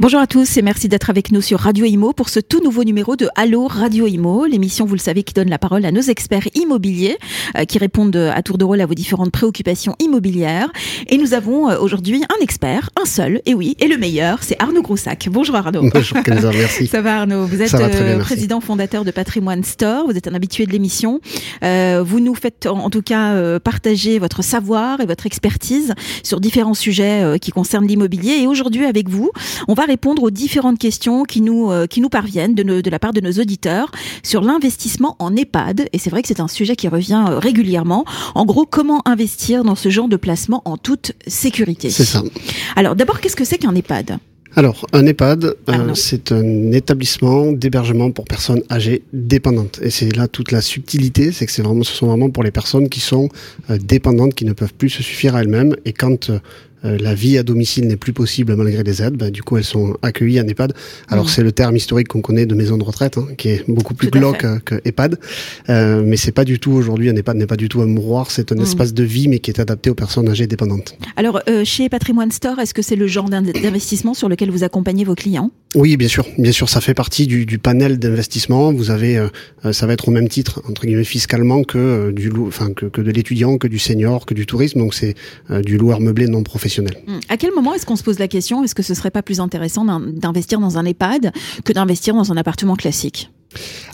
Bonjour à tous et merci d'être avec nous sur Radio Imo pour ce tout nouveau numéro de Allo Radio Imo, l'émission, vous le savez, qui donne la parole à nos experts immobiliers euh, qui répondent à tour de rôle à vos différentes préoccupations immobilières. Et nous avons euh, aujourd'hui un expert, un seul, et oui, et le meilleur, c'est Arnaud Groussac. Bonjour Arnaud. Bonjour Kenza, merci. Ça va Arnaud? Vous êtes euh, président fondateur de Patrimoine Store, vous êtes un habitué de l'émission. vous nous faites en tout cas partager votre savoir et votre expertise sur différents sujets qui concernent l'immobilier. Et aujourd'hui avec vous, on va répondre aux différentes questions qui nous, euh, qui nous parviennent de, de la part de nos auditeurs sur l'investissement en EHPAD. Et c'est vrai que c'est un sujet qui revient euh, régulièrement. En gros, comment investir dans ce genre de placement en toute sécurité? C'est ça. Alors d'abord, qu'est-ce que c'est qu'un EHPAD? Alors, un EHPAD, euh, c'est un établissement d'hébergement pour personnes âgées dépendantes. Et c'est là toute la subtilité, c'est que c'est vraiment, ce sont vraiment pour les personnes qui sont dépendantes, qui ne peuvent plus se suffire à elles-mêmes. Et quand euh, la vie à domicile n'est plus possible malgré les aides, bah, du coup elles sont accueillies en EHPAD. Alors mmh. c'est le terme historique qu'on connaît de maison de retraite, hein, qui est beaucoup plus glauque que EHPAD, euh, mais c'est pas du tout aujourd'hui un EHPAD n'est pas du tout un mouroir, c'est un mmh. espace de vie mais qui est adapté aux personnes âgées dépendantes. Alors euh, chez Patrimoine Store, est-ce que c'est le genre d'investissement sur lequel vous accompagnez vos clients? Oui, bien sûr, bien sûr, ça fait partie du, du panel d'investissement. Vous avez, euh, ça va être au même titre entre guillemets fiscalement que du enfin que, que de l'étudiant, que du senior, que du tourisme, donc c'est du loueur meublé non professionnel Hmm. À quel moment est-ce qu'on se pose la question est-ce que ce serait pas plus intéressant d'investir dans un EHPAD que d'investir dans un appartement classique?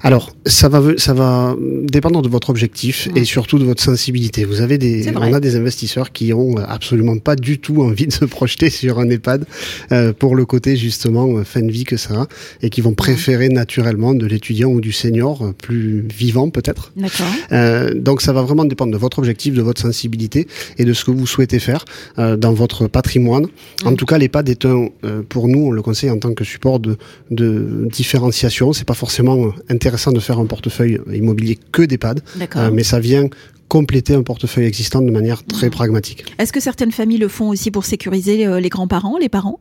Alors, ça va, ça va dépendre de votre objectif et surtout de votre sensibilité. Vous avez des, on a des investisseurs qui ont absolument pas du tout envie de se projeter sur un EHPAD euh, pour le côté justement euh, fin de vie que ça a et qui vont préférer naturellement de l'étudiant ou du senior euh, plus vivant peut-être. Euh, donc ça va vraiment dépendre de votre objectif, de votre sensibilité et de ce que vous souhaitez faire euh, dans votre patrimoine. En tout cas, l'EHPAD est un, pour nous, on le conseille en tant que support de, de différenciation. C'est pas forcément intéressant de faire un portefeuille immobilier que d'EHPAD, euh, mais ça vient compléter un portefeuille existant de manière très pragmatique. Est-ce que certaines familles le font aussi pour sécuriser euh, les grands-parents, les parents?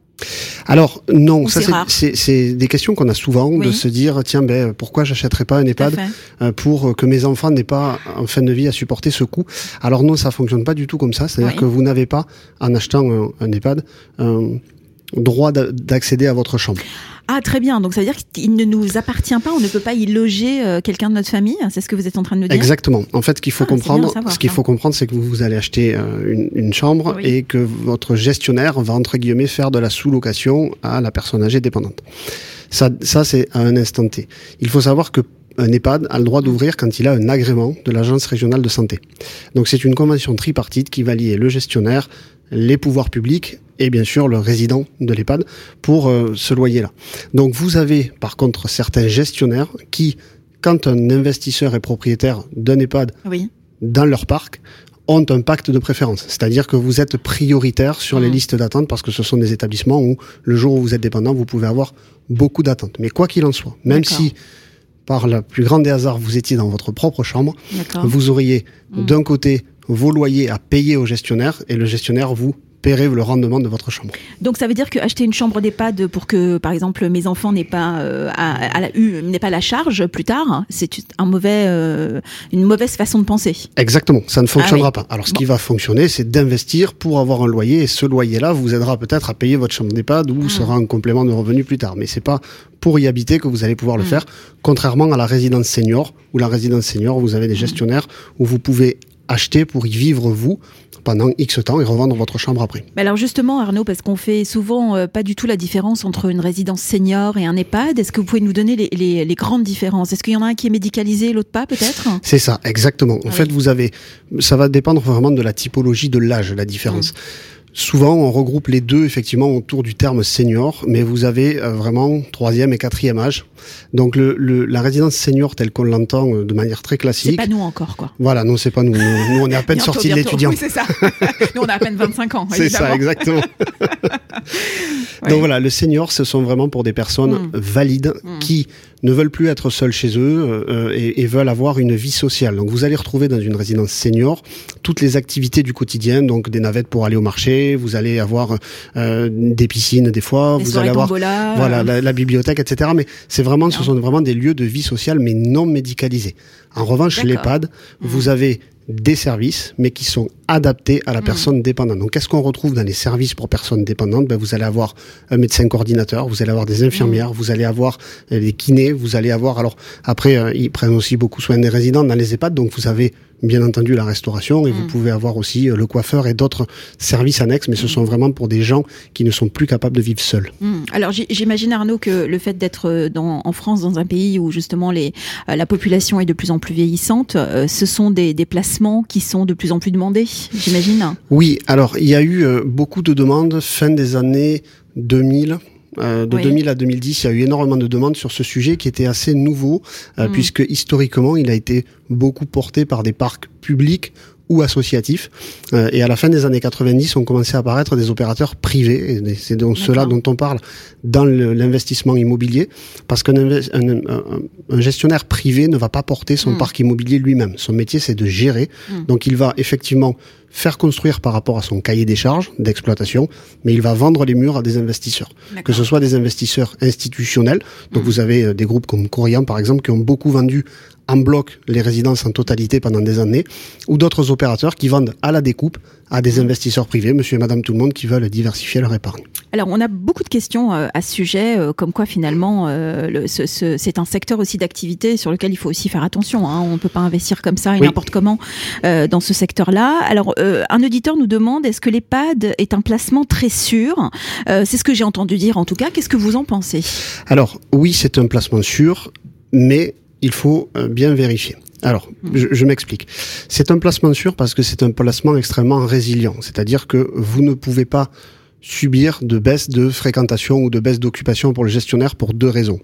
Alors non, ça c'est des questions qu'on a souvent de se dire tiens ben pourquoi j'achèterais pas un EHPAD euh, pour que mes enfants n'aient pas en fin de vie à supporter ce coût? Alors non, ça fonctionne pas du tout comme ça. C'est-à-dire que vous n'avez pas en achetant un, un EHPAD un droit d'accéder à votre chambre. Ah très bien, donc ça veut dire qu'il ne nous appartient pas, on ne peut pas y loger euh, quelqu'un de notre famille, c'est ce que vous êtes en train de nous dire Exactement. En fait, ce qu'il faut ah, comprendre, ce qu'il faut comprendre, c'est que vous, allez acheter euh, une, chambre et que votre gestionnaire va entre guillemets faire de la sous-location à la personne âgée dépendante. Ça, ça c'est à un instant T. Il faut savoir que un EHPAD a le droit d'ouvrir quand il a un agrément de l'agence régionale de santé. Donc c'est une convention tripartite qui va lier le gestionnaire, les pouvoirs publics et bien sûr le résident de l'EHPAD pour euh, ce loyer-là. Donc vous avez par contre certains gestionnaires qui, quand un investisseur est propriétaire d'un EHPAD dans leur parc, ont un pacte de préférence. C'est-à-dire que vous êtes prioritaire sur les mmh. listes d'attente parce que ce sont des établissements où le jour où vous êtes dépendant, vous pouvez avoir beaucoup d'attentes. Mais quoi qu'il en soit, même si par la plus grande des hasards, vous étiez dans votre propre chambre, vous auriez mmh. d'un côté vos loyers à payer au gestionnaire et le gestionnaire vous le rendement de votre chambre. Donc ça veut dire qu'acheter une chambre d'EHPAD pour que, par exemple, mes enfants n'aient pas, euh, à, la, n'aient pas la charge plus tard, c'est un mauvais, euh, une mauvaise façon de penser. Exactement, ça ne fonctionnera ah pas. Alors ce qui va fonctionner, c'est d'investir pour avoir un loyer et ce loyer-là vous aidera peut-être à payer votre chambre d'EHPAD ou ah. sera un complément de revenu plus tard. Mais c'est pas pour y habiter que vous allez pouvoir le hmm. faire, contrairement à la résidence senior, où la résidence senior, vous avez des hmm. gestionnaires où vous pouvez acheter pour y vivre vous pendant X temps et revendre votre chambre après. alors justement Arnaud, parce qu'on fait souvent euh, pas du tout la différence entre une résidence senior et un EHPAD, est-ce que vous pouvez nous donner les, grandes différences? Est-ce qu'il y en a un qui est médicalisé, l'autre pas peut-être? C'est ça, exactement. En fait, vous avez, ça va dépendre vraiment de la typologie de l'âge, la différence. Mmh. Souvent, on regroupe les deux effectivement autour du terme senior, mais vous avez euh, vraiment troisième et quatrième âge. Donc le, la résidence senior telle qu'on l'entend euh, de manière très classique. C'est pas nous encore quoi. Voilà, non c'est pas nous. nous. on est à peine sortis de l'étudiant. Oui c'est ça. nous on a à peine 25 ans. c'est ça exactement. Donc voilà, le senior, ce sont vraiment pour des personnes mm. valides mm. qui ne veulent plus être seuls chez eux euh, et, et, veulent avoir une vie sociale. Donc vous allez retrouver dans une résidence senior toutes les activités du quotidien, donc des navettes pour aller au marché, vous allez avoir euh, des piscines des fois, vous allez avoir voilà la, bibliothèque, etc. Mais c'est vraiment, ce sont vraiment des lieux de vie sociale mais non médicalisés. En revanche, l'EHPAD, mm. vous avez des services, mais qui sont adaptés à la mmh. personne dépendante. Donc, qu'est-ce qu'on retrouve dans les services pour personnes dépendantes? Ben, Vous allez avoir un médecin coordinateur, vous allez avoir des infirmières, mmh. vous allez avoir euh, des kinés, vous allez avoir... Alors, après, euh, ils prennent aussi beaucoup soin des résidents dans les EHPAD, donc vous avez bien entendu la restauration et vous mm. pouvez avoir aussi euh, le coiffeur et d'autres services annexes, mais ce sont vraiment pour des gens qui ne sont plus capables de vivre seuls. Mm. Alors j'imagine Arnaud que le fait d'être euh, en France, dans un pays où justement les, euh, la population est de plus en plus vieillissante, ce sont des, des placements qui sont de plus en plus demandés, j'imagine? Oui, alors il y a eu beaucoup de demandes fin des années 2000 euh, de 2000 à 2010, il y a eu énormément de demandes sur ce sujet qui était assez nouveau, euh, mm. puisque historiquement, il a été beaucoup porté par des parcs publics ou associatifs. Euh, et à la fin des années 90, ont commencé à apparaître des opérateurs privés. Et c'est donc cela dont on parle dans l'investissement immobilier, parce qu'un un, gestionnaire privé ne va pas porter son mm. parc immobilier lui-même. Son métier, c'est de gérer. Mm. Donc il va effectivement faire construire par rapport à son cahier des charges d'exploitation, mais il va vendre les murs à des investisseurs. Que ce soit des investisseurs institutionnels, donc mmh. vous avez euh, des groupes comme Corian par exemple qui ont beaucoup vendu en bloc les résidences en totalité pendant des années, ou d'autres opérateurs qui vendent à la découpe à des investisseurs privés, monsieur et madame tout le monde, qui veulent diversifier leur épargne. Alors, on a beaucoup de questions euh, à ce sujet, euh, comme quoi finalement, euh, c'est un secteur aussi d'activité sur lequel il faut aussi faire attention. Hein. On ne peut pas investir comme ça et n'importe comment dans ce secteur-là. Alors, un auditeur nous demande, est-ce que l'EHPAD est un placement très sûr? C'est ce que j'ai entendu dire en tout cas. Qu'est-ce que vous en pensez? Alors, oui, c'est un placement sûr, mais il faut bien vérifier. Alors, je, m'explique. C'est un placement sûr parce que c'est un placement extrêmement résilient. C'est-à-dire que vous ne pouvez pas subir de baisse de fréquentation ou de baisse d'occupation pour le gestionnaire pour deux raisons.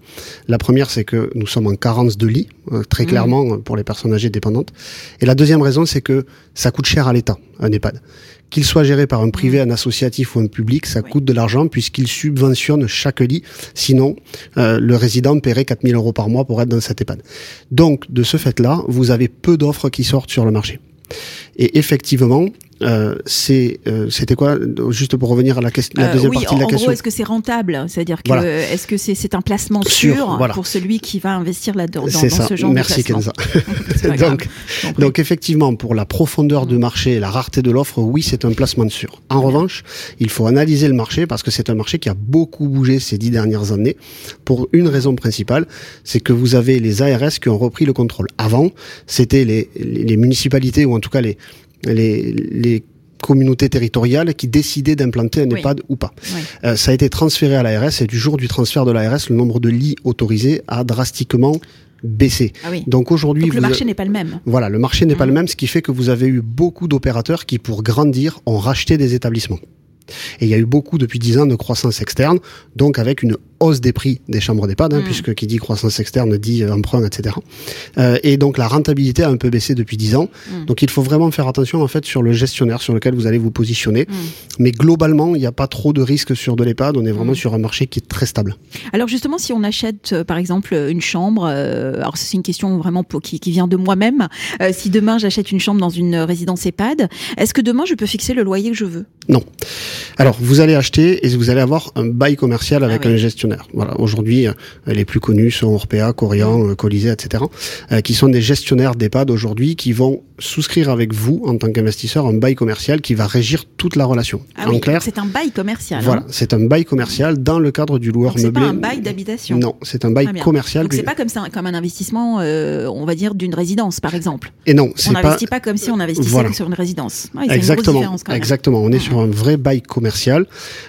La première, c'est que nous sommes en carence de lits, euh, très hmm. clairement, pour les personnes âgées dépendantes. Et la deuxième raison, c'est que ça coûte cher à l'État, un EHPAD qu'il soit géré par un privé, mm. un associatif ou un public, ça coûte de l'argent puisqu'il subventionne chaque lit. Sinon, euh, le résident paierait 4000 euros par mois pour être dans cette EHPAD. Donc, de ce fait-là, vous avez peu d'offres qui sortent sur le marché. Et effectivement, euh, c'est euh, c'était quoi juste pour revenir à la, question, la euh, deuxième partie de la question. En gros, est-ce que c'est rentable? C'est-à-dire que est-ce que c'est c'est un placement sûr, pour celui qui va investir là-dedans dans, dans, ce genre Merci de placement Kenza. donc donc effectivement pour la profondeur du marché et la rareté de l'offre, oui, c'est un placement sûr. En revanche, il faut analyser le marché parce que c'est un marché qui a beaucoup bougé ces dix dernières années pour une raison principale, c'est que vous avez les ARS qui ont repris le contrôle. Avant, c'était les, les municipalités ou en tout cas les les, communautés territoriales qui décidaient d'implanter un EHPAD ou pas. Euh, ça a été transféré à l'ARS et du jour du transfert de l'ARS, le nombre de lits autorisés a drastiquement baissé. Ah Donc aujourd'hui, le marché n'est pas le même. Voilà, le marché n'est pas le mmh. même, ce qui fait que vous avez eu beaucoup d'opérateurs qui, pour grandir, ont racheté des établissements. Et il y a eu beaucoup depuis 10 ans de croissance externe, donc avec une hausse des prix des chambres d'EHPAD, hein, mm. puisque qui dit croissance externe dit euh, emprunt, etc. Euh, et donc la rentabilité a un peu baissé depuis 10 ans. Mm. Donc il faut vraiment faire attention en fait sur le gestionnaire sur lequel vous allez vous positionner. Mm. Mais globalement, il n'y a pas trop de risques sur de l'EHPAD. On est vraiment sur un marché qui est très stable. Alors justement, si on achète euh, par exemple une chambre, alors c'est une question vraiment qui, qui vient de moi-même. si demain j'achète une chambre dans une résidence EHPAD, est-ce que demain je peux fixer le loyer que je veux? Non. Alors vous allez acheter et vous allez avoir un bail commercial avec ah un gestionnaire voilà, aujourd'hui, euh, les plus connus sont Orpea, Corian, euh, Colisée, etc., euh, qui sont des gestionnaires d'EHPAD aujourd'hui qui vont souscrire avec vous en tant qu'investisseur un bail commercial qui va régir toute la relation. Ah en clair, c'est un bail commercial. Voilà, hein. c'est un bail commercial dans le cadre du loueur meublé. C'est pas un bail d'habitation. Non, c'est un bail commercial. Donc c'est pas comme ça, comme un investissement, on va dire d'une résidence par exemple. Et non, on n'investit pas... comme si on investissait sur une résidence. exactement, exactement. On est sur un vrai bail commercial.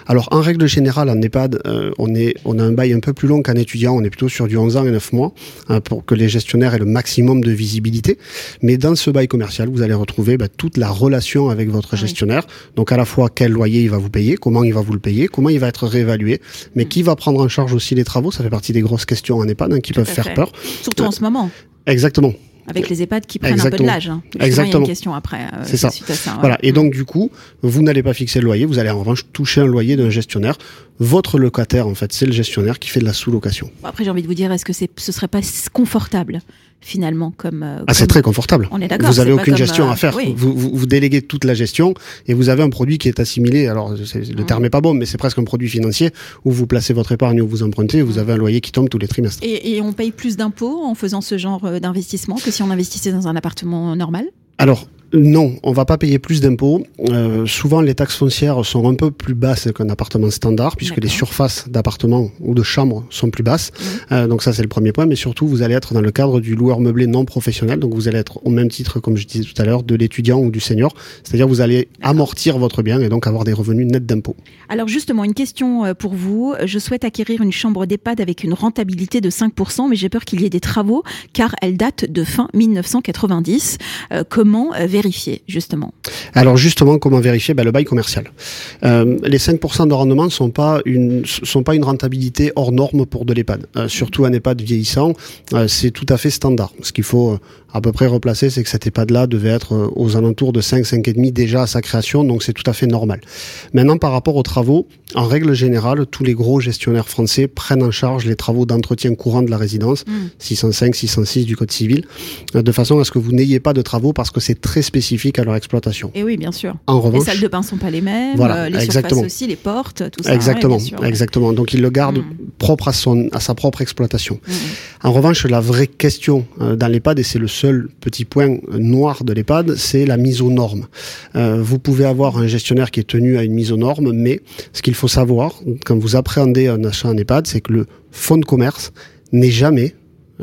Alors en règle générale, en EHPAD, on est on a un bail un peu plus long qu'un étudiant, on est plutôt sur du 11 ans et 9 mois, hein, pour que les gestionnaires aient le maximum de visibilité. Mais dans ce bail commercial, vous allez retrouver bah, toute la relation avec votre gestionnaire. Donc à la fois quel loyer il va vous payer, comment il va vous le payer, comment il va être réévalué, mais mm. qui va prendre en charge aussi les travaux, ça fait partie des grosses questions en EHPAD hein, qui peuvent faire peur. Surtout en ce moment. Exactement. Avec les EHPAD qui prennent un peu de l'âge. Hein. Exactement. Il y a une question après. Euh, c'est ça. Voilà. Et donc, du coup, vous n'allez pas fixer le loyer, vous allez en revanche toucher un loyer d'un gestionnaire. Votre locataire, en fait, c'est le gestionnaire qui fait de la sous-location. Après, j'ai envie de vous dire, est-ce que c'est, ce serait pas confortable finalement comme. Euh, ah, c'est très confortable. On est d'accord. Vous avez aucune gestion à euh, faire. Vous, vous, déléguez toute la gestion et vous avez un produit qui est assimilé. Alors le terme est pas bon, mais c'est presque un produit financier où vous placez votre épargne où vous empruntez. Vous avez un loyer qui tombe tous les trimestres. Et, et on paye plus d'impôts en faisant ce genre euh, d'investissement que si on investissait dans un appartement normal? Alors non, on va pas payer plus d'impôts. Euh, souvent, les taxes foncières sont un peu plus basses qu'un appartement standard, puisque les surfaces d'appartements ou de chambres sont plus basses. Mmh. Euh, donc ça, c'est le premier point. Mais surtout, vous allez être dans le cadre du loueur meublé non professionnel. Donc vous allez être au même titre, comme je disais tout à l'heure, de l'étudiant ou du senior. C'est-à-dire vous allez amortir votre bien et donc avoir des revenus nets d'impôts. Alors justement, une question euh, pour vous. Je souhaite acquérir une chambre d'EHPAD avec une rentabilité de 5%, mais j'ai peur qu'il y ait des travaux car elle date de fin 1990. comment vérifier, justement Alors justement, comment vérifier? Ben, Le bail commercial. Euh, les 5% de rendement ne sont, pas une, sont pas une rentabilité hors norme pour de l'EHPAD. Euh, surtout un EHPAD vieillissant, euh, c'est tout à fait standard. Ce qu'il faut à peu près replacé, c'est que cet EHPAD-là devait être euh, aux alentours de 5, 5,5 déjà à sa création, donc c'est tout à fait normal. Maintenant, par rapport aux travaux, en règle générale, tous les gros gestionnaires français prennent en charge les travaux d'entretien courant de la résidence, 605, mm. 606 du Code civil, euh, de façon à ce que vous n'ayez pas de travaux parce que c'est très spécifique à leur exploitation. Et oui, bien sûr. En revanche, les salles de bain sont pas les mêmes, voilà, euh, les exactement. surfaces aussi, les portes, tout ça. Exactement, exactement. Donc il le garde mm. propre à, son, à sa propre exploitation. Mm. En revanche, la vraie question dans l'EHPAD, et c'est le seul petit point noir de l'EHPAD, c'est la mise aux normes. Euh, vous pouvez avoir un gestionnaire qui est tenu à une mise aux normes, mais ce qu'il faut savoir quand vous appréhendez un achat en EHPAD, c'est que le fonds de commerce n'est jamais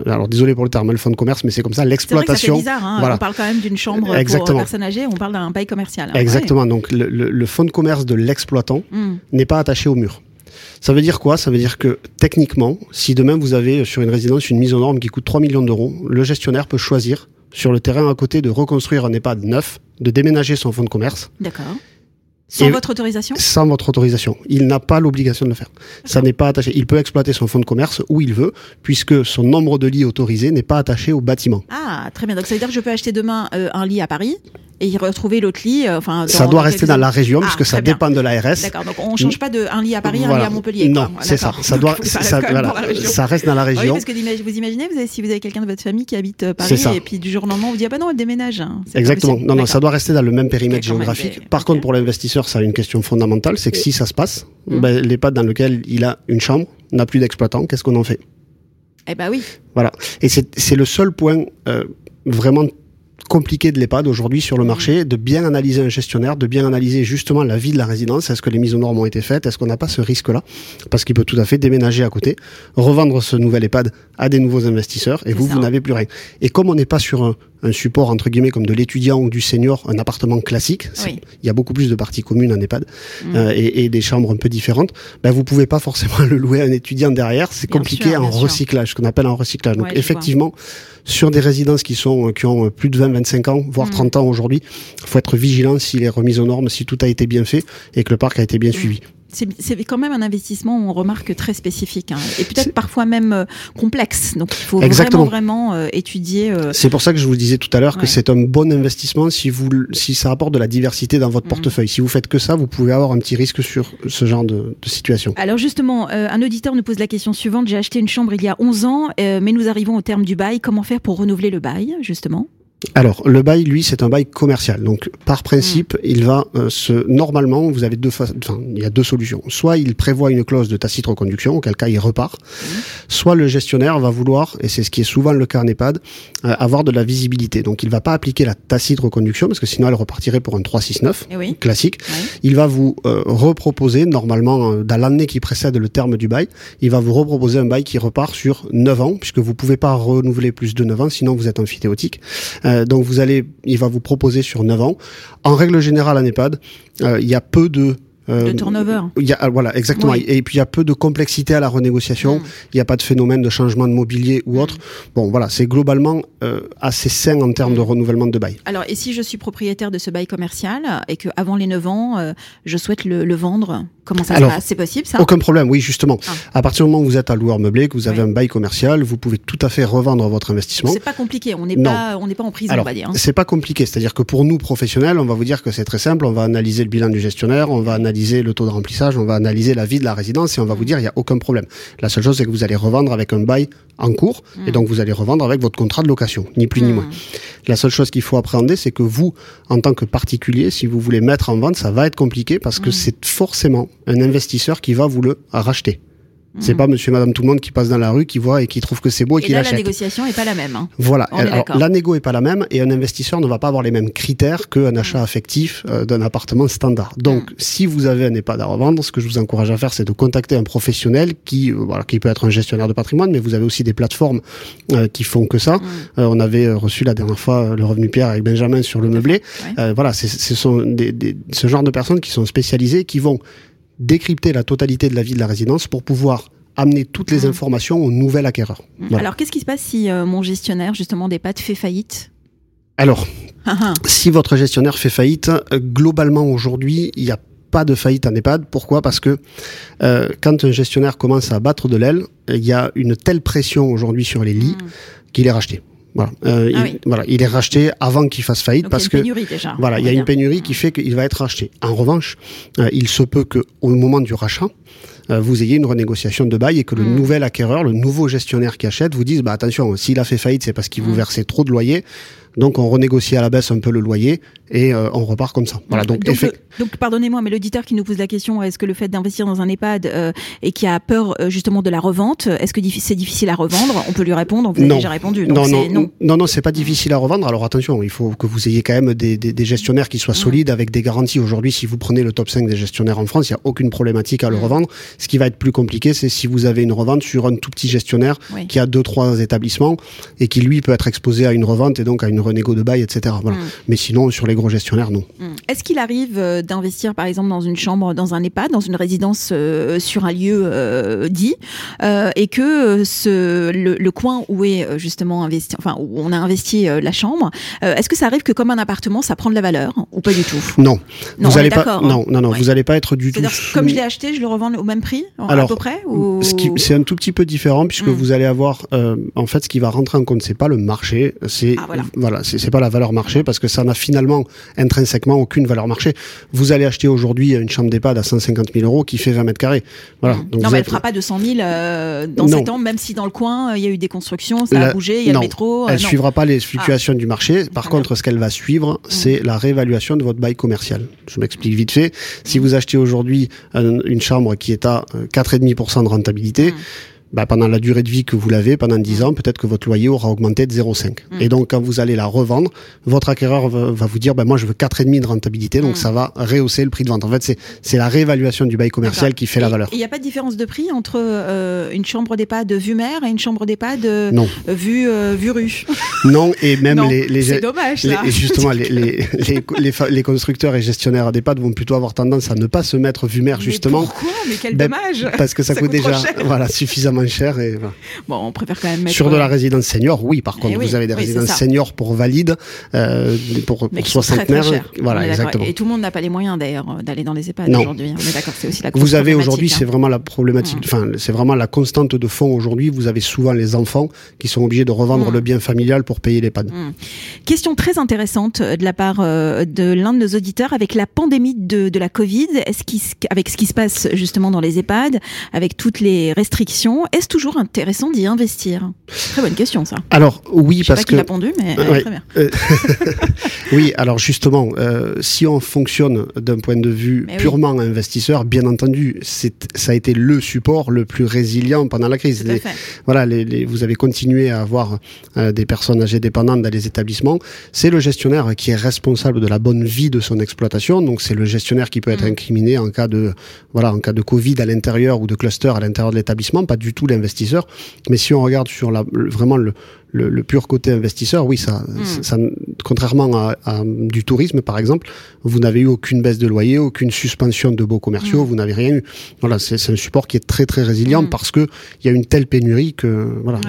alors désolé pour le terme, le fonds de commerce, mais c'est comme ça, l'exploitation. C'est bizarre, hein. on parle quand même d'une chambre Exactement. pour personnes âgées, on parle d'un bail commercial. Exactement, donc le, fonds de commerce de l'exploitant hmm. n'est pas attaché au mur. Ça veut dire quoi? Ça veut dire que techniquement, si demain vous avez sur une résidence une mise aux normes qui coûte 3 millions d'euros, le gestionnaire peut choisir sur le terrain à côté de reconstruire un EHPAD neuf, de déménager son fonds de commerce. D'accord. Sans votre autorisation Sans votre autorisation. Il n'a pas l'obligation de le faire. Ça n'est pas attaché. Il peut exploiter son fonds de commerce où il veut, puisque son nombre de lits autorisés n'est pas attaché au bâtiment. Ah, très bien. Donc ça veut dire que je peux acheter demain euh, un lit à Paris et y retrouver l'autre lit. Euh, enfin, ça doit rester dans la région, puisque ah, ça dépend de l'ARS. D'accord. Donc on ne change pas de un lit à Paris, un lit à Montpellier. Non, c'est ça. Ça doit, ça, reste dans la région. Oui, parce que vous imaginez, vous avez, si vous avez quelqu'un de votre famille qui habite euh, Paris et puis du jour au lendemain, vous dit ah bah non, elle déménage. Hein. Exactement. Non, non, ça doit rester dans le même périmètre géographique. Par contre, pour l'investisseur, ça a une question fondamentale c'est que si ça se passe, mmh. ben, l'EHPAD dans lequel il a une chambre n'a plus d'exploitant, qu'est-ce qu'on en fait? Eh ben oui. Voilà. Et c'est le seul point euh, vraiment compliqué de l'EHPAD aujourd'hui sur le mmh. marché, de bien analyser un gestionnaire, de bien analyser justement la vie de la résidence. Est-ce que les mises aux normes ont été faites? Est-ce qu'on n'a pas ce risque-là? Parce qu'il peut tout à fait déménager à côté, revendre ce nouvel EHPAD à des nouveaux investisseurs, et vous, vous n'avez plus rien. Et comme on n'est pas sur un, un support entre guillemets comme de l'étudiant ou du senior, un appartement classique, il y a beaucoup plus de parties communes en EHPAD mmh. euh, et, et, des chambres un peu différentes, ben vous pouvez pas forcément le louer à un étudiant derrière, c'est compliqué en recyclage, ce qu'on appelle en recyclage. Donc effectivement, sur des résidences qui sont qui ont plus de 20 25 ans, voire 30 mmh. ans aujourd'hui, il faut être vigilant s'il est remis aux normes, si tout a été bien fait et que le parc a été bien mmh. suivi c'est quand même un investissement, on remarque, très spécifique hein, et peut-être parfois même euh, complexe. Donc il faut vraiment, vraiment euh, étudier. Euh, c'est pour ça que je vous disais tout à l'heure que c'est un bon investissement si, vous, si ça apporte de la diversité dans votre mmh. portefeuille. Si vous faites que ça, vous pouvez avoir un petit risque sur ce genre de, de situation. Alors justement, un auditeur nous pose la question suivante. J'ai acheté une chambre il y a 11 ans, mais nous arrivons au terme du bail. Comment faire pour renouveler le bail, justement? Alors, le bail, lui, c'est un bail commercial. Donc, par principe, mm. il va euh, se. Normalement, vous avez deux. Enfin, il y a deux solutions. Soit il prévoit une clause de tacite reconduction, auquel cas il repart. Mm. Soit le gestionnaire va vouloir, et c'est ce qui est souvent le cas en EHPAD, euh, avoir de la visibilité. Donc, il va pas appliquer la tacite reconduction parce que sinon, elle repartirait pour un 369 eh classique. Il va vous euh, reproposer, normalement, dans l'année qui précède le terme du bail, il va vous reproposer un bail qui repart sur 9 ans, puisque vous pouvez pas renouveler plus de 9 ans, sinon vous êtes amphithéotique. Euh, donc vous allez, il va vous proposer sur 9 ans. En règle générale, en EHPAD, euh, il y a peu de de turnover. Y a, voilà, exactement. Et puis il y a peu de complexité à la renégociation. Mm. Il n'y a pas de phénomène de changement de mobilier ou autre. Bon, voilà, c'est globalement assez sain en termes de mm. renouvellement de bail. Alors, et si je suis propriétaire de ce bail commercial et que avant les 9 ans, je souhaite le, le vendre Comment ça se passe? C'est possible ça? Aucun problème, oui, justement. Ah. À partir du moment où vous êtes un loueur meublé, que vous avez un bail commercial, vous pouvez tout à fait revendre votre investissement. C'est pas compliqué, on n'est pas, on n'est pas en prison, on va dire. Hein. C'est pas compliqué, c'est-à-dire que pour nous professionnels, on va vous dire que c'est très simple. On va analyser le bilan du gestionnaire, on va analyser le taux de remplissage, on va analyser la vie de la résidence et on va vous dire il y a aucun problème. La seule chose c'est que vous allez revendre avec un bail en cours et mm. donc vous allez revendre avec votre contrat de location, ni plus ni mm. moins. La seule chose qu'il faut appréhender, c'est que vous, en tant que particulier, si vous voulez mettre en vente, ça va être compliqué parce que mm. c'est forcément un investisseur qui va vous le racheter. C'est pas monsieur et madame tout le monde qui passe dans la rue, qui voit et qui trouve que c'est beau et, qui l'achète. la négociation est pas la même. Hein. Voilà. Alors, la négo est pas la même et un investisseur ne va pas avoir les mêmes critères qu'un achat affectif euh, d'un appartement standard. Donc, mm. si vous avez un EHPAD à revendre, ce que je vous encourage à faire, c'est de contacter un professionnel qui, euh, voilà, qui peut être un gestionnaire de patrimoine, mais vous avez aussi des plateformes euh, qui font que ça. On avait reçu la dernière fois le revenu Pierre avec Benjamin sur le meublé. voilà, ce sont des, des, ce genre de personnes qui sont spécialisées, qui vont décrypter la totalité de la vie de la résidence pour pouvoir amener toutes les mmh. informations au nouvel acquéreur. Mmh. Alors, qu'est-ce qui se passe si euh, mon gestionnaire, justement, d'EHPAD fait faillite Alors, ah, ah. si votre gestionnaire fait faillite, euh, globalement, aujourd'hui, il n'y a pas de faillite en EHPAD. Pourquoi? Parce que euh, quand un gestionnaire commence à battre de l'aile, il y a une telle pression aujourd'hui sur les lits mmh. qu'il est racheté. Voilà, euh, ah il, voilà, il est racheté avant qu'il fasse faillite parce que déjà, voilà, il y a une pénurie qui fait qu'il va être racheté. En revanche, euh, il se peut que au moment du rachat, euh, vous ayez une renégociation de bail et que le hmm. nouvel acquéreur, le nouveau gestionnaire qui achète, vous dise bah attention, s'il a fait faillite, c'est parce qu'il vous hmm. versait trop de loyer. Donc on renégocie à la baisse un peu le loyer et euh, on repart comme ça. Voilà. Donc, donc, pardonnez-moi, mais l'auditeur qui nous pose la question, est-ce que le fait d'investir dans un EHPAD euh, et qui a peur euh, justement de la revente, est-ce que c'est difficile à revendre? On peut lui répondre. Vous avez déjà répondu. non, non, non, non, c'est pas difficile à revendre. Alors attention, il faut que vous ayez quand même des, des, des gestionnaires qui soient mmh. solides avec des garanties. Aujourd'hui, si vous prenez le top 5 des gestionnaires en France, il n'y a aucune problématique à le mmh. revendre. Ce qui va être plus compliqué, c'est si vous avez une revente sur un tout petit gestionnaire qui a deux trois établissements et qui lui peut être exposé à une revente et donc à une renégo de bail, etc. Voilà. Mmh. Mais sinon, sur les gros gestionnaires, non. Mm. Est-ce qu'il arrive euh, d'investir, par exemple, dans une chambre, dans un EHPAD, dans une résidence euh, sur un lieu euh, dit, et que ce, le, coin où est justement investi, enfin où on a investi la chambre, est-ce que ça arrive que comme un appartement, ça prend de la valeur ou pas du tout? Non, non, vous allez pas. Hein. Non, non, vous n'allez pas être du tout. Comme je l'ai acheté, je le revends au même prix, à peu près. Ou... C'est un tout petit peu différent puisque mm. vous allez avoir, en fait, ce qui va rentrer en compte, c'est pas le marché, c'est ah, voilà, voilà c'est pas la valeur marché parce que ça n'a finalement intrinsèquement aucune valeur marché. Vous allez acheter aujourd'hui une chambre d'EHPAD à 150 000 euros qui fait 20 mètres carrés. Voilà. Mmh. Donc non, mais elle ne fera pas 200 000 euh, dans 7 ans, même si dans le coin, il y a eu des constructions, ça a bougé, il y a le métro. Euh, elle ne suivra pas les fluctuations ah. du marché. Par contre, ce qu'elle va suivre, mmh. c'est la réévaluation de votre bail commercial. Je m'explique vite fait. Si mmh. vous achetez aujourd'hui une chambre qui est à 4,5% de rentabilité, bah, pendant la durée de vie que vous l'avez, pendant 10 ans, peut-être que votre loyer aura augmenté de 0,5. Mm. Et donc, quand vous allez la revendre, votre acquéreur va, vous dire, bah, moi, je veux 4,5 de rentabilité, donc mm. ça va rehausser le prix de vente. En fait, c'est la réévaluation du bail commercial qui fait la valeur. Il n'y a pas de différence de prix entre euh, une chambre d'EHPAD vue mer et une chambre d'EHPAD euh, non. vue, euh, vue rue Non, et même les, les, C'est dommage, ça. Les, justement, les, les, les, les, constructeurs et gestionnaires d'EHPAD vont plutôt avoir tendance à ne pas se mettre vue mer, justement. Mais pourquoi? Mais quel ben, dommage Parce que ça, coûte, déjà voilà, suffisamment cher et. Bon, on préfère quand même mettre... Sur de la euh, résidence senior, oui. Par contre, eh vous avez des résidences seniors pour valides, euh, pour, pour soixantenaires. Voilà, exactement. Et tout le monde n'a pas les moyens d'ailleurs euh, d'aller dans les EHPAD aujourd'hui. On est d'accord, c'est aussi la Vous avez aujourd'hui, c'est hein. vraiment la problématique, enfin, c'est vraiment la constante de fond aujourd'hui. Vous avez souvent les enfants qui sont obligés de revendre mm. le bien familial pour payer l'EHPAD. Mm. Question très intéressante de la part de l'un de nos auditeurs avec la pandémie de, de la Covid. Est-ce avec ce qui se passe justement dans les EHPAD, avec toutes les restrictions, est-ce toujours intéressant d'y investir? Très bonne question, ça. Alors, oui, parce pas que. répondu, mais très bien. Euh, oui, alors justement, euh, si on fonctionne d'un point de vue purement investisseur, bien entendu, ça a été le support le plus résilient pendant la crise. voilà, les, vous avez continué à avoir euh, des personnes âgées dépendantes dans les établissements. C'est le gestionnaire qui est responsable de la bonne vie de son exploitation. Donc, c'est le gestionnaire qui peut être mm. incriminé en cas de, voilà, en cas de Covid à l'intérieur ou de cluster à l'intérieur de l'établissement, pas du l'investisseur. Mais si on regarde sur la, vraiment le, le, le, pur côté investisseur, oui, ça, hmm. ça contrairement à, à, du tourisme par exemple, vous n'avez eu aucune baisse de loyer, aucune suspension de beaux commerciaux, hmm. vous n'avez rien eu. Voilà, c'est un support qui est très très résilient hmm. parce que il y a une telle pénurie que voilà,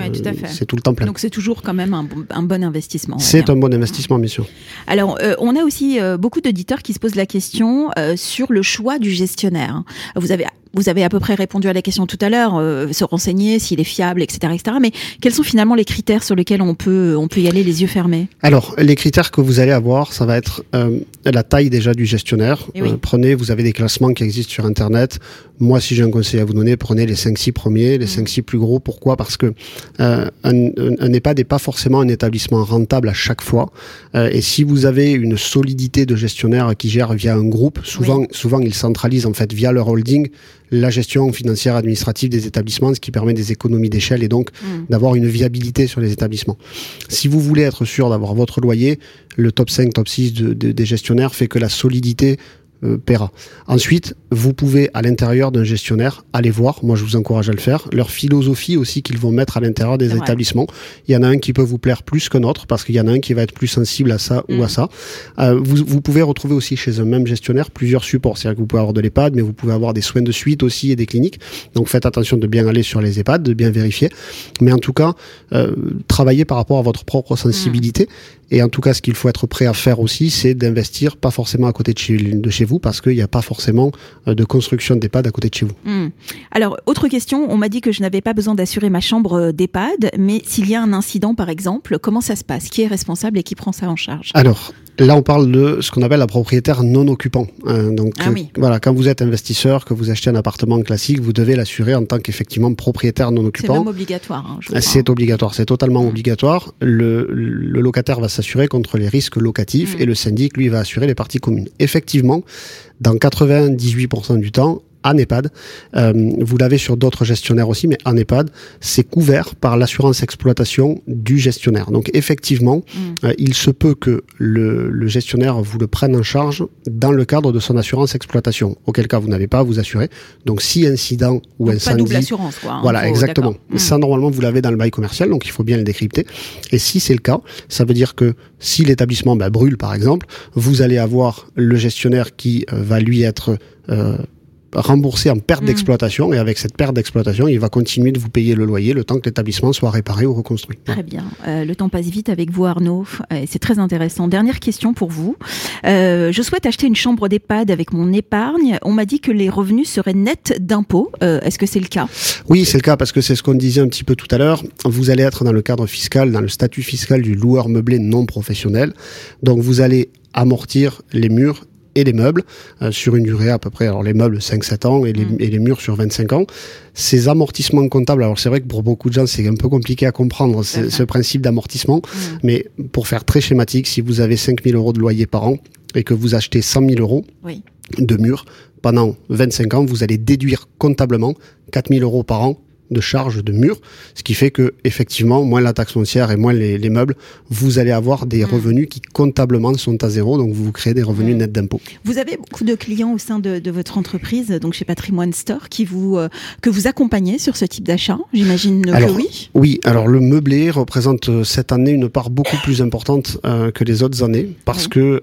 c'est tout le temps plein. Donc c'est toujours quand même un, un bon investissement. C'est un bon investissement, bien sûr. Alors, euh, on a aussi euh, beaucoup d'auditeurs qui se posent la question euh, sur le choix du gestionnaire. Vous avez vous avez à peu près répondu à la question tout à l'heure, se renseigner s'il est fiable, etc., etc. Mais quels sont finalement les critères sur lesquels on peut, on peut y aller les yeux fermés Alors, les critères que vous allez avoir, ça va être euh, la taille déjà du gestionnaire. Eh euh, prenez, vous avez des classements qui existent sur Internet. Moi, si j'ai un conseil à vous donner, prenez les 5-6 premiers, les 5-6 mm. plus gros. Pourquoi? Parce que euh, un, un, EHPAD n'est pas forcément un établissement rentable à chaque fois. Et si vous avez une solidité de gestionnaire qui gère via un groupe, souvent, souvent ils centralisent en fait via leur holding la gestion financière administrative des établissements, ce qui permet des économies d'échelle et donc mm. d'avoir une viabilité sur les établissements. Si vous voulez être sûr d'avoir votre loyer, le top 5, top 6 des gestionnaires fait que la solidité euh, paiera. Ensuite, vous pouvez à l'intérieur d'un gestionnaire aller voir, moi je vous encourage à le faire, leur philosophie aussi qu'ils vont mettre à l'intérieur des établissements. Il y en a un qui peut vous plaire plus qu'un autre parce qu'il y en a un qui va être plus sensible à ça ou à mm. ça. Euh, vous, vous, pouvez retrouver aussi chez un même gestionnaire plusieurs supports. C'est-à-dire que vous pouvez avoir de l'EHPAD, mais vous pouvez avoir des soins de suite aussi et des cliniques. Donc faites attention de bien aller sur les EHPAD, de bien vérifier. Mais en tout cas, euh, travaillez par rapport à votre propre sensibilité. Et en tout cas, ce qu'il faut être prêt à faire aussi, c'est d'investir pas forcément à côté de chez, de chez vous, parce qu'il n'y a pas forcément euh, de construction d'EHPAD à côté de chez vous. Hmm. Alors, autre question, on m'a dit que je n'avais pas besoin d'assurer ma chambre euh, d'EHPAD, mais s'il y a un incident, par exemple, comment ça se passe? Qui est responsable et qui prend ça en charge? Alors, Là, on parle de ce qu'on appelle la propriétaire non occupant. Hein. donc, ah oui. voilà, quand vous êtes investisseur, que vous achetez un appartement classique, vous devez l'assurer en tant qu'effectivement propriétaire non occupant. C'est même obligatoire. Hein, c'est obligatoire, c'est totalement mmh. obligatoire. Le, le, locataire va s'assurer contre les risques locatifs mmh. et le syndic, lui, va assurer les parties communes. Effectivement, dans 98% du temps, en EHPAD. Euh, vous l'avez sur d'autres gestionnaires aussi, mais en EHPAD, c'est couvert par l'assurance exploitation du gestionnaire. Donc effectivement, mm. euh, il se peut que le, gestionnaire vous le prenne en charge dans le cadre de son assurance exploitation. Auquel cas, vous n'avez pas à vous assurer. Donc si incident ou donc incendie... Pas double assurance, quoi. Voilà, exactement. Mm. Ça, normalement, vous l'avez dans le bail commercial, donc il faut bien le décrypter. Et si c'est le cas, ça veut dire que si l'établissement bah, brûle, par exemple, vous allez avoir le gestionnaire qui euh, va lui être remboursé en perte mm. d'exploitation et avec cette perte d'exploitation, il va continuer de vous payer le loyer le temps que l'établissement soit réparé ou reconstruit. Très bien. Euh, le temps passe vite avec vous Arnaud. Euh, c'est très intéressant. Dernière question pour vous. Euh, je souhaite acheter une chambre d'EHPAD avec mon épargne. On m'a dit que les revenus seraient nets d'impôts. Est-ce que c'est le cas? Oui, c'est le cas parce que c'est ce qu'on disait un petit peu tout à l'heure. Vous allez être dans le cadre fiscal, dans le statut fiscal du loueur meublé non professionnel. Donc vous allez amortir les murs et les meubles euh, sur une durée à peu près, alors les meubles 5-7 ans et les, mm. et les, murs sur 25 ans. Ces amortissements comptables, alors c'est vrai que pour beaucoup de gens c'est un peu compliqué à comprendre ce principe d'amortissement, mm. mais pour faire très schématique, si vous avez 5000 euros de loyer par an et que vous achetez 100 000 euros de murs pendant 25 ans, vous allez déduire comptablement 4000 euros par an de charges de mur, ce qui fait que effectivement, moins la taxe foncière et moins les, meubles, vous allez avoir des mm. revenus qui comptablement sont à zéro, donc vous, vous créez des revenus mm. nets d'impôts. Vous avez beaucoup de clients au sein de, votre entreprise, donc chez Patrimoine Store, qui vous euh, que vous accompagnez sur ce type d'achat. J'imagine que oui. Oui, alors le meublé représente euh, cette année une part beaucoup plus importante euh, que les autres années, parce que,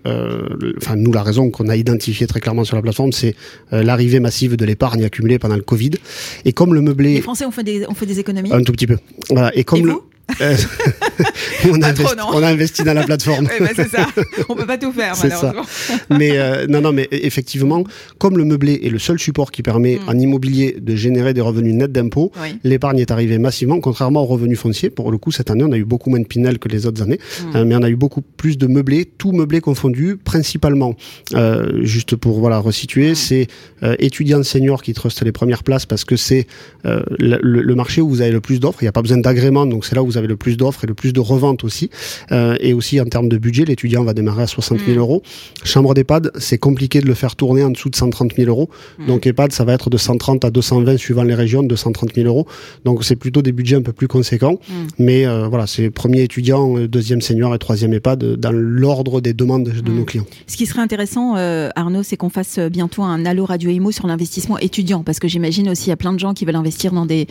enfin nous la raison qu'on a identifiée très clairement sur la plateforme, c'est l'arrivée massive de l'épargne accumulée pendant le Covid, et comme le meublé. Les Français ont fait des, on fait des économies Un tout petit peu. Voilà. Et comme le, euh, on, a investi, on, a investi, dans la plateforme. oui, bah c'est ça. On peut pas tout faire, malheureusement. Ça. Mais euh, non, non, mais effectivement, comme le meublé est le seul support qui permet mm. en immobilier de générer des revenus nets d'impôts, l'épargne est arrivée massivement, contrairement aux revenus fonciers. Pour le coup, cette année, on a eu beaucoup moins de Pinel que les autres années, mm. euh, mais on a eu beaucoup plus de meublés, tout meublé confondu, principalement. Euh, juste pour voilà resituer, mm. c'est étudiants seniors qui trustent les premières places parce que c'est le, le, marché où vous avez le plus d'offres. Il n'y a pas besoin d'agrément, donc c'est là où vous avez le plus d'offres et le plus de reventes aussi. Euh, et aussi en termes de budget, l'étudiant va démarrer à 60 000 mm. euros. Chambre d'EHPAD, c'est compliqué de le faire tourner en dessous de 130 000 euros. Mm. Donc EHPAD, ça va être de 130 à 220 suivant les régions, de 130 000 euros. Donc c'est plutôt des budgets un peu plus conséquents. Mm. Mais euh, voilà, c'est premier étudiant, euh, deuxième senior et troisième EHPAD dans l'ordre des demandes de nos clients. Ce qui serait intéressant, Arnaud, c'est qu'on fasse bientôt un Allo Radio Imo sur l'investissement étudiant, parce que j'imagine aussi il y a plein de gens qui veulent investir dans des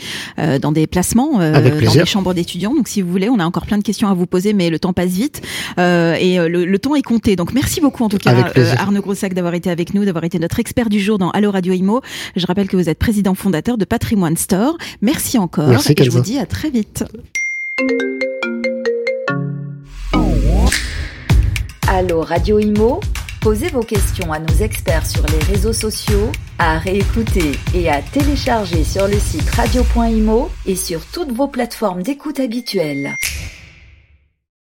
dans des placements, dans des chambres d'étudiants. Donc si vous voulez, on a encore plein de questions à vous poser, mais le temps passe vite euh, et euh, le, temps est compté. Donc merci beaucoup en tout cas euh, Arnaud Grossac d'avoir été avec nous, d'avoir été notre expert du jour dans Allo Radio Imo. Je rappelle que vous êtes président fondateur de Patrimoine Store. Merci encore et je vous dis à très vite. Allo Radio Imo Posez vos questions à nos experts sur les réseaux sociaux, à réécouter et à télécharger sur le site radio.imo et sur toutes vos plateformes d'écoute habituelles.